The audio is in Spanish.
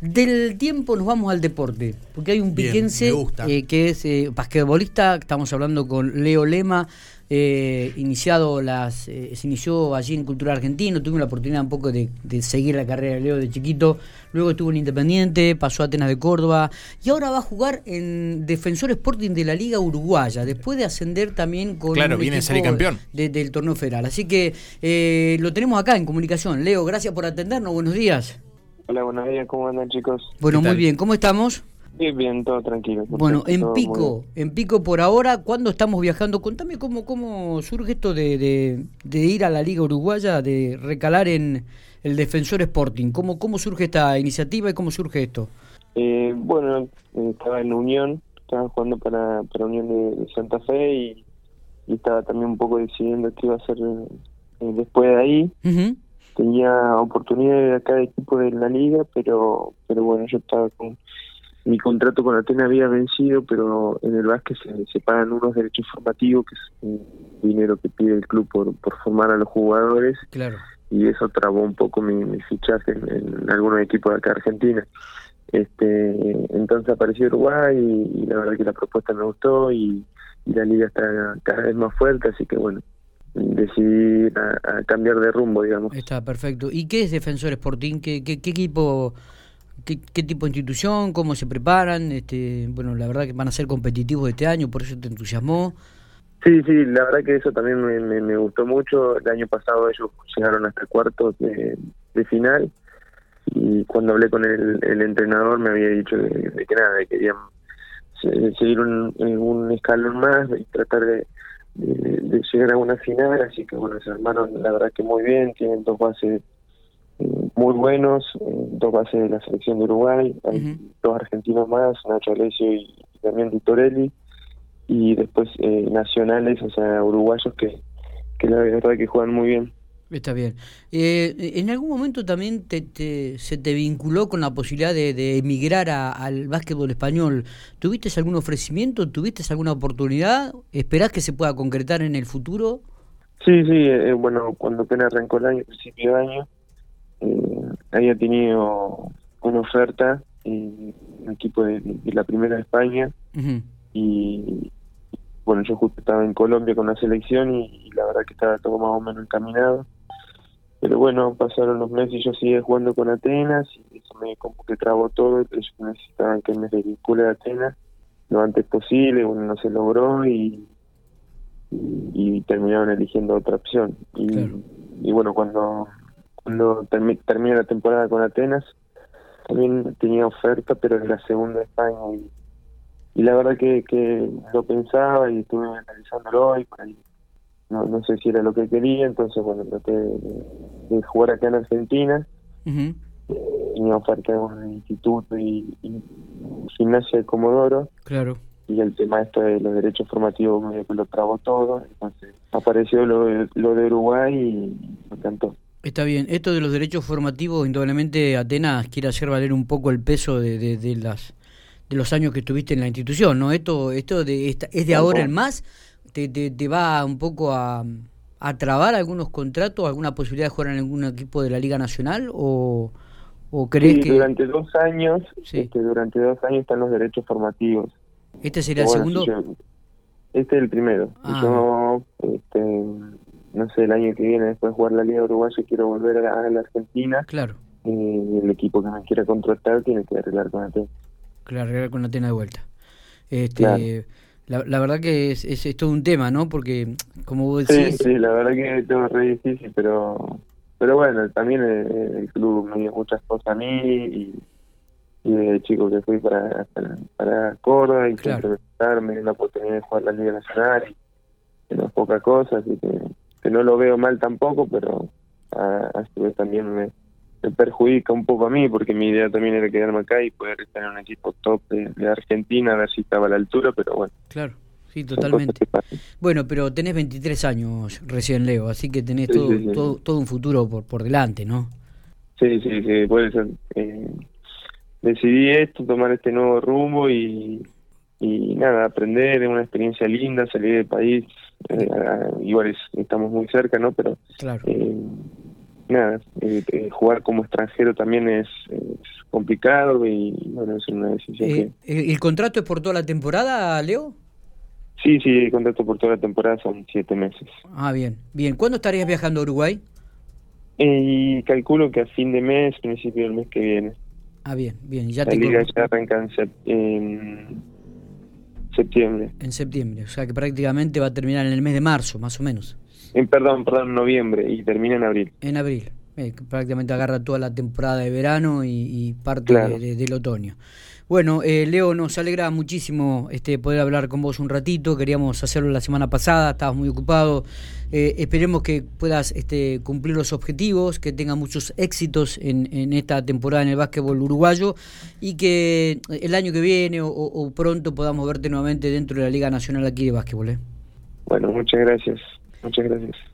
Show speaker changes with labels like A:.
A: Del tiempo nos vamos al deporte, porque hay un piquense eh, que es eh, basquetbolista, estamos hablando con Leo Lema, eh, iniciado las, eh, se inició allí en Cultura Argentino, tuve la oportunidad un poco de, seguir la carrera de Leo de chiquito, luego estuvo en Independiente, pasó a Atenas de Córdoba. Y ahora va a jugar en Defensor Sporting de la Liga Uruguaya, después de ascender también con
B: claro, viene a ser campeón.
A: del torneo federal. Así que eh, lo tenemos acá en comunicación. Leo, gracias por atendernos, buenos días.
C: Hola, buenos días, ¿cómo andan chicos?
A: Bueno, muy bien, ¿cómo estamos?
C: Bien, bien, todo tranquilo.
A: Bueno, en Pico, en Pico por ahora, ¿cuándo estamos viajando? Contame cómo, cómo surge esto de, de, ir a la Liga Uruguaya, de recalar en el Defensor Sporting. ¿Cómo, cómo surge esta iniciativa y cómo surge esto?
C: Eh, bueno, estaba en Unión, estaba jugando para, para Unión de, Santa Fe y, estaba también un poco decidiendo qué iba a hacer eh, después de ahí. Tenía oportunidades acá de equipo de la liga, pero pero bueno, yo estaba con mi contrato con Atenas había vencido, pero en el básquet se, pagan unos derechos formativos, que es un dinero que pide el club por, por formar a los jugadores.
A: Claro.
C: Y eso trabó un poco mi, fichaje en, algunos equipos de acá Argentina. Este, entonces apareció Uruguay y, la verdad que la propuesta me gustó y, la liga está cada vez más fuerte, así que bueno, decidí a, cambiar de rumbo, digamos.
A: Está perfecto. ¿Y qué es Defensor Sporting? ¿Qué, qué, qué equipo ¿Qué, tipo de institución? ¿Cómo se preparan? Este, bueno, la verdad que van a ser competitivos este año, por eso te entusiasmó.
C: Sí, sí, la verdad que eso también me, gustó mucho. El año pasado ellos llegaron hasta cuartos de, final y cuando hablé con el, entrenador me había dicho de, que nada, querían seguir un, un escalón más y tratar de, llegar a una final, así que bueno, se armaron la verdad que muy bien, tienen dos bases muy buenos, eh, dos bases de la selección de Uruguay, hay dos argentinos más, Nacho Alessio y también Vitorelli, y después eh, nacionales, o sea, uruguayos que, que la verdad que juegan muy bien.
A: Está bien. Eh, ¿En algún momento también te, se te vinculó con la posibilidad de, emigrar al básquetbol español? ¿Tuviste algún ofrecimiento? ¿Tuviste alguna oportunidad? ¿Esperás que se pueda concretar en el futuro?
C: Sí, sí, bueno, cuando apenas arrancó el año, principio de año, eh, había tenido una oferta en un equipo de, la primera de España y bueno yo justo estaba en Colombia con la selección y, la verdad que estaba todo más o menos encaminado pero bueno pasaron los meses y yo seguía jugando con Atenas y eso me como que trabó todo ellos necesitaban que me desvincule de Atenas lo antes posible bueno no se logró y y, terminaron eligiendo otra opción y, y bueno cuando cuando terminé la temporada con Atenas, también tenía oferta, pero en la segunda España. Y, la verdad que, que lo pensaba y estuve analizándolo y por ahí no, no sé si era lo que quería, entonces bueno, traté de, jugar acá en Argentina. Tenía oferta en un instituto y, y gimnasia de Comodoro.
A: Claro.
C: Y el tema esto de los derechos formativos medio que lo trabó todo. Entonces apareció lo de, lo de Uruguay y me encantó.
A: Está bien. Esto de los derechos formativos, indudablemente Atenas quiere hacer valer un poco el peso de, de, las de los años que estuviste en la institución, ¿no? Esto esto de es de ahora en más. Te, te, va un poco a, a, trabar algunos contratos, alguna posibilidad de jugar en algún equipo de la Liga Nacional o, o crees que
C: durante dos años, este, durante dos años están los derechos formativos.
A: Este sería el segundo.
C: este es el primero. Ah. Yo este, no sé, el año que viene, después de jugar la Liga Uruguaya, quiero volver a la, Argentina.
A: Claro.
C: Eh, el equipo que me quiera contratar tiene que arreglar con Atena.
A: Claro, arreglar con Atena de vuelta. Este, la, la, verdad que es, es, todo un tema, ¿no? Porque, como vos
C: decís... Sí, sí, la verdad que es todo re difícil, pero pero bueno, también el, club me dio muchas cosas a mí y, y de chico que fui para, para, Córdoba y claro. siempre me dio la oportunidad de jugar la Liga Nacional y, no es poca cosa, así que que no lo veo mal tampoco, pero a, su vez también me, perjudica un poco a mí, porque mi idea también era quedarme acá y poder estar en un equipo top de, Argentina, a ver si estaba a la altura, pero bueno.
A: Claro. Sí, totalmente. Bueno, pero tenés 23 años recién, Leo, así que tenés todo, todo, un futuro por, por delante, ¿no?
C: Sí, sí, sí, puede ser. Eh, decidí esto, tomar este nuevo rumbo y, y nada, aprender, es una experiencia linda, salir del país, eh, igual estamos muy cerca, ¿no? Pero
A: claro.
C: Eh, nada, jugar como extranjero también es, complicado y bueno, es una decisión que...
A: ¿El contrato es por toda la temporada, Leo?
C: Sí, sí, el contrato por toda la temporada son siete meses.
A: Ah, bien, bien. ¿Cuándo estarías viajando a Uruguay?
C: y calculo que a fin de mes, principio del mes que viene.
A: Ah, bien, bien. Ya
C: la liga ya arranca en, septiembre.
A: En septiembre, o sea que prácticamente va a terminar en el mes de marzo, más o menos.
C: En, perdón, perdón, noviembre y termina en abril.
A: En abril. Eh, prácticamente agarra toda la temporada de verano y, parte del otoño. Bueno, eh, Leo, nos alegra muchísimo este poder hablar con vos un ratito. Queríamos hacerlo la semana pasada, estabas muy ocupado. Eh, esperemos que puedas este, cumplir los objetivos, que tengas muchos éxitos en, esta temporada en el básquetbol uruguayo y que el año que viene o, pronto podamos verte nuevamente dentro de la Liga Nacional aquí de Básquetbol.
C: Bueno, muchas gracias. Muchas gracias.